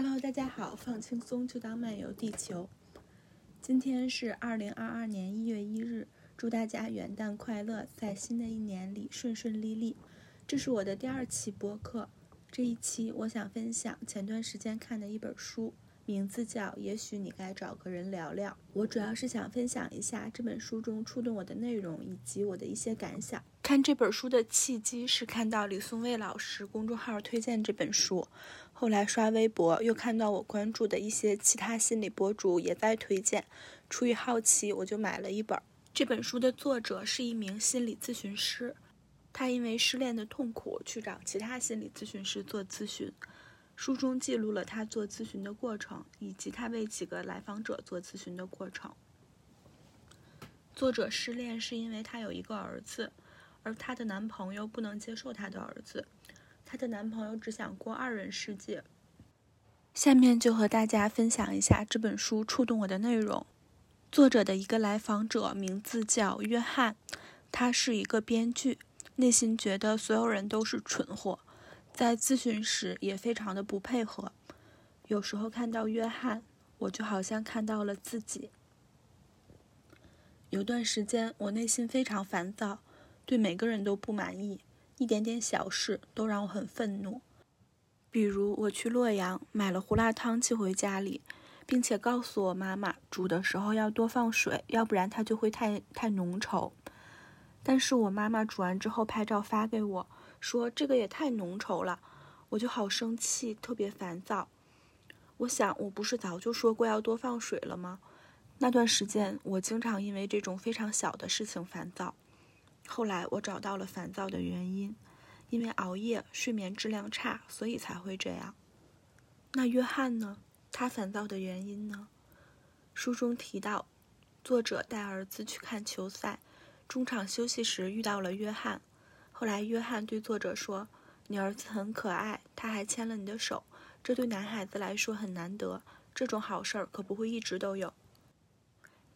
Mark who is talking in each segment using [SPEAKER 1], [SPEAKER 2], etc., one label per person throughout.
[SPEAKER 1] Hello，大家好，放轻松就当漫游地球。今天是二零二二年一月一日，祝大家元旦快乐，在新的一年里顺顺利利。这是我的第二期播客，这一期我想分享前段时间看的一本书，名字叫《也许你该找个人聊聊》。我主要是想分享一下这本书中触动我的内容以及我的一些感想。看这本书的契机是看到李松蔚老师公众号推荐这本书。后来刷微博，又看到我关注的一些其他心理博主也在推荐，出于好奇，我就买了一本。这本书的作者是一名心理咨询师，他因为失恋的痛苦去找其他心理咨询师做咨询。书中记录了他做咨询的过程，以及他为几个来访者做咨询的过程。作者失恋是因为他有一个儿子，而她的男朋友不能接受她的儿子。她的男朋友只想过二人世界。下面就和大家分享一下这本书触动我的内容。作者的一个来访者名字叫约翰，他是一个编剧，内心觉得所有人都是蠢货，在咨询时也非常的不配合。有时候看到约翰，我就好像看到了自己。有段时间，我内心非常烦躁，对每个人都不满意。一点点小事都让我很愤怒，比如我去洛阳买了胡辣汤寄回家里，并且告诉我妈妈煮的时候要多放水，要不然它就会太太浓稠。但是我妈妈煮完之后拍照发给我，说这个也太浓稠了，我就好生气，特别烦躁。我想我不是早就说过要多放水了吗？那段时间我经常因为这种非常小的事情烦躁。后来我找到了烦躁的原因，因为熬夜、睡眠质量差，所以才会这样。那约翰呢？他烦躁的原因呢？书中提到，作者带儿子去看球赛，中场休息时遇到了约翰。后来约翰对作者说：“你儿子很可爱，他还牵了你的手，这对男孩子来说很难得，这种好事儿可不会一直都有。”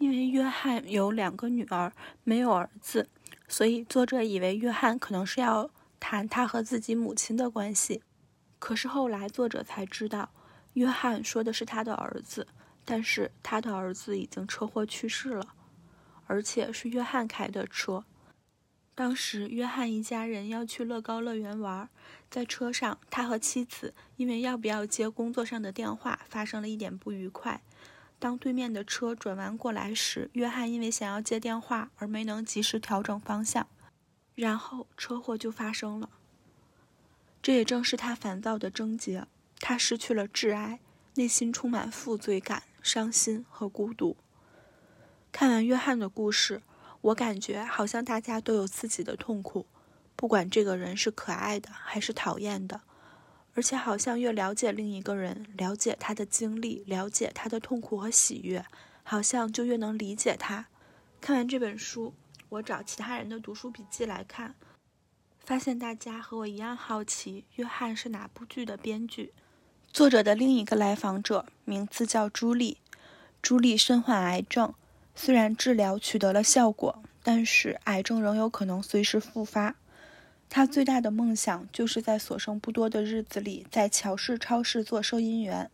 [SPEAKER 1] 因为约翰有两个女儿，没有儿子。所以，作者以为约翰可能是要谈他和自己母亲的关系，可是后来作者才知道，约翰说的是他的儿子，但是他的儿子已经车祸去世了，而且是约翰开的车。当时，约翰一家人要去乐高乐园玩，在车上，他和妻子因为要不要接工作上的电话发生了一点不愉快。当对面的车转弯过来时，约翰因为想要接电话而没能及时调整方向，然后车祸就发生了。这也正是他烦躁的症结，他失去了挚爱，内心充满负罪感、伤心和孤独。看完约翰的故事，我感觉好像大家都有自己的痛苦，不管这个人是可爱的还是讨厌的。而且好像越了解另一个人，了解他的经历，了解他的痛苦和喜悦，好像就越能理解他。看完这本书，我找其他人的读书笔记来看，发现大家和我一样好奇约翰是哪部剧的编剧。作者的另一个来访者名字叫朱莉，朱莉身患癌症，虽然治疗取得了效果，但是癌症仍有可能随时复发。他最大的梦想就是在所剩不多的日子里，在乔氏超市做收银员，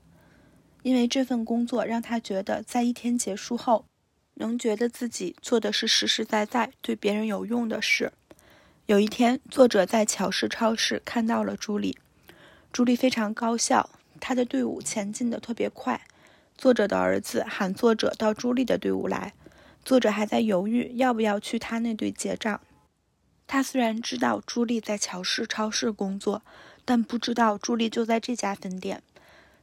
[SPEAKER 1] 因为这份工作让他觉得，在一天结束后，能觉得自己做的是实实在在对别人有用的事。有一天，作者在乔氏超市看到了朱莉，朱莉非常高效，她的队伍前进的特别快。作者的儿子喊作者到朱莉的队伍来，作者还在犹豫要不要去他那队结账。他虽然知道朱莉在乔氏超市工作，但不知道朱莉就在这家分店。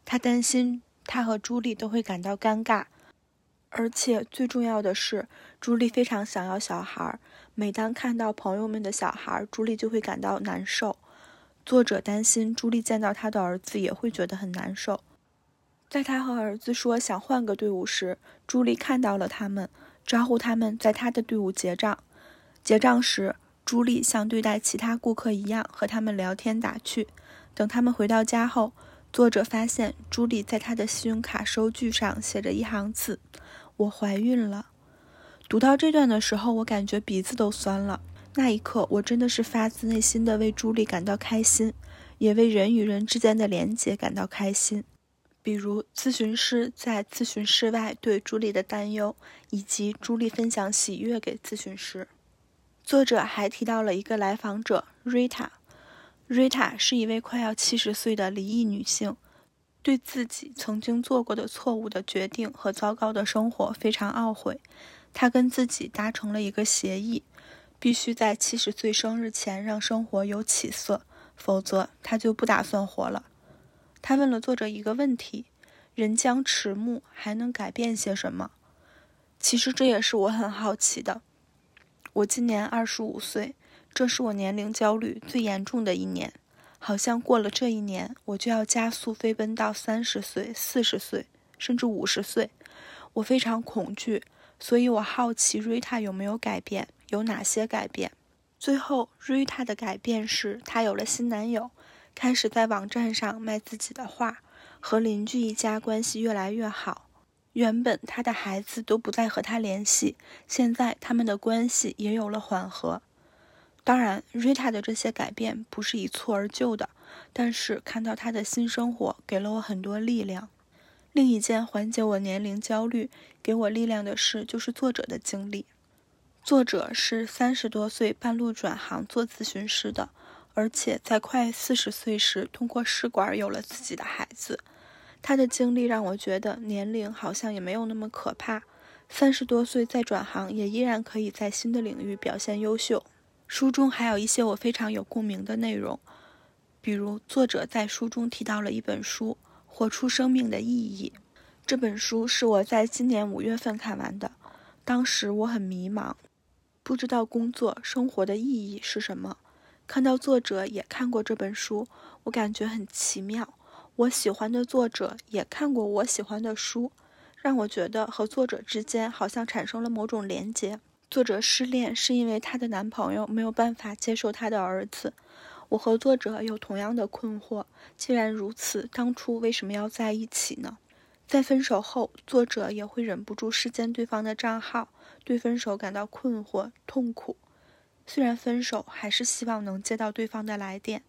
[SPEAKER 1] 他担心他和朱莉都会感到尴尬，而且最重要的是，朱莉非常想要小孩。每当看到朋友们的小孩，朱莉就会感到难受。作者担心朱莉见到他的儿子也会觉得很难受。在他和儿子说想换个队伍时，朱莉看到了他们，招呼他们在他的队伍结账。结账时。朱莉像对待其他顾客一样和他们聊天打趣。等他们回到家后，作者发现朱莉在他的信用卡收据上写着一行字：“我怀孕了。”读到这段的时候，我感觉鼻子都酸了。那一刻，我真的是发自内心的为朱莉感到开心，也为人与人之间的连结感到开心。比如咨询师在咨询室外对朱莉的担忧，以及朱莉分享喜悦给咨询师。作者还提到了一个来访者 Rita。Rita 是一位快要七十岁的离异女性，对自己曾经做过的错误的决定和糟糕的生活非常懊悔。她跟自己达成了一个协议，必须在七十岁生日前让生活有起色，否则她就不打算活了。他问了作者一个问题：“人将迟暮，还能改变些什么？”其实这也是我很好奇的。我今年二十五岁，这是我年龄焦虑最严重的一年。好像过了这一年，我就要加速飞奔到三十岁、四十岁，甚至五十岁。我非常恐惧，所以我好奇瑞塔有没有改变，有哪些改变？最后，瑞塔的改变是她有了新男友。开始在网站上卖自己的画，和邻居一家关系越来越好。原本他的孩子都不再和他联系，现在他们的关系也有了缓和。当然，瑞塔的这些改变不是一蹴而就的，但是看到他的新生活给了我很多力量。另一件缓解我年龄焦虑、给我力量的事，就是作者的经历。作者是三十多岁半路转行做咨询师的。而且在快四十岁时，通过试管有了自己的孩子。他的经历让我觉得年龄好像也没有那么可怕。三十多岁再转行，也依然可以在新的领域表现优秀。书中还有一些我非常有共鸣的内容，比如作者在书中提到了一本书《活出生命的意义》。这本书是我在今年五月份看完的，当时我很迷茫，不知道工作生活的意义是什么。看到作者也看过这本书，我感觉很奇妙。我喜欢的作者也看过我喜欢的书，让我觉得和作者之间好像产生了某种连结。作者失恋是因为她的男朋友没有办法接受她的儿子。我和作者有同样的困惑。既然如此，当初为什么要在一起呢？在分手后，作者也会忍不住视奸对方的账号，对分手感到困惑、痛苦。虽然分手，还是希望能接到对方的来电，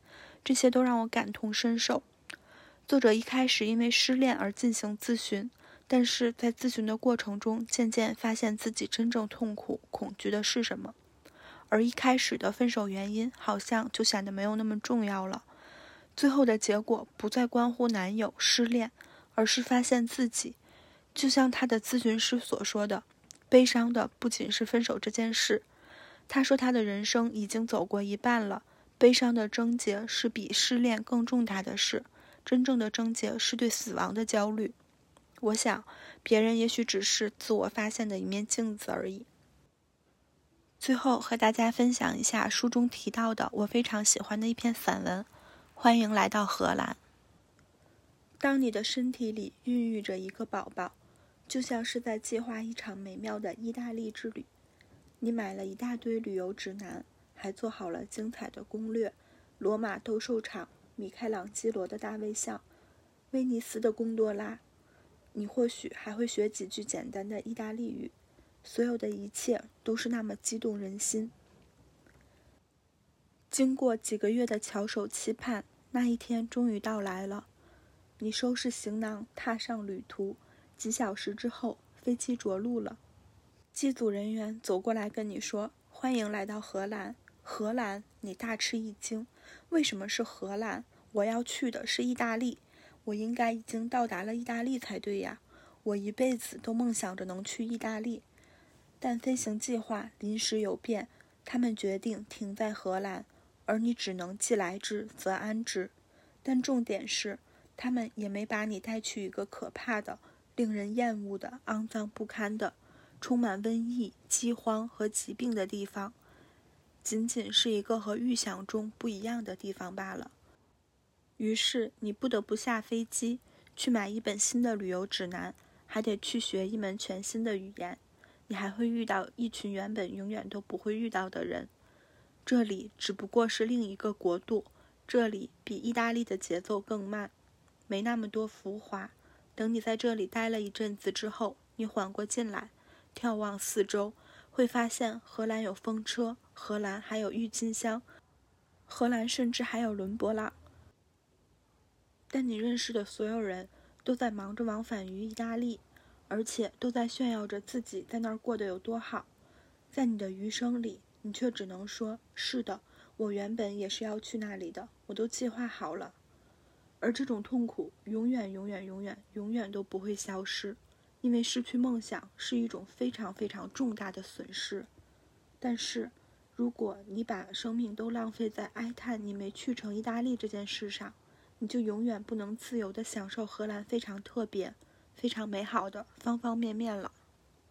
[SPEAKER 1] 这些都让我感同身受。作者一开始因为失恋而进行咨询，但是在咨询的过程中，渐渐发现自己真正痛苦、恐惧的是什么，而一开始的分手原因好像就显得没有那么重要了。最后的结果不再关乎男友失恋，而是发现自己，就像他的咨询师所说的，悲伤的不仅是分手这件事。他说：“他的人生已经走过一半了，悲伤的症结是比失恋更重大的事。真正的症结是对死亡的焦虑。我想，别人也许只是自我发现的一面镜子而已。”最后和大家分享一下书中提到的我非常喜欢的一篇散文。欢迎来到荷兰。当你的身体里孕育着一个宝宝，就像是在计划一场美妙的意大利之旅。你买了一大堆旅游指南，还做好了精彩的攻略：罗马斗兽场、米开朗基罗的大卫像、威尼斯的贡多拉。你或许还会学几句简单的意大利语。所有的一切都是那么激动人心。经过几个月的翘首期盼，那一天终于到来了。你收拾行囊，踏上旅途。几小时之后，飞机着陆了。机组人员走过来跟你说：“欢迎来到荷兰。”荷兰，你大吃一惊，为什么是荷兰？我要去的是意大利，我应该已经到达了意大利才对呀！我一辈子都梦想着能去意大利，但飞行计划临时有变，他们决定停在荷兰，而你只能既来之则安之。但重点是，他们也没把你带去一个可怕的、令人厌恶的、肮脏不堪的。充满瘟疫、饥荒和疾病的地方，仅仅是一个和预想中不一样的地方罢了。于是你不得不下飞机，去买一本新的旅游指南，还得去学一门全新的语言。你还会遇到一群原本永远都不会遇到的人。这里只不过是另一个国度，这里比意大利的节奏更慢，没那么多浮华。等你在这里待了一阵子之后，你缓过劲来。眺望四周，会发现荷兰有风车，荷兰还有郁金香，荷兰甚至还有伦勃朗。但你认识的所有人都在忙着往返于意大利，而且都在炫耀着自己在那儿过得有多好。在你的余生里，你却只能说：“是的，我原本也是要去那里的，我都计划好了。”而这种痛苦永远、永远、永远、永远都不会消失，因为失去梦想是一种非常非常重大的损失。但是，如果你把生命都浪费在哀叹你没去成意大利这件事上，你就永远不能自由地享受荷兰非常特别、非常美好的方方面面了。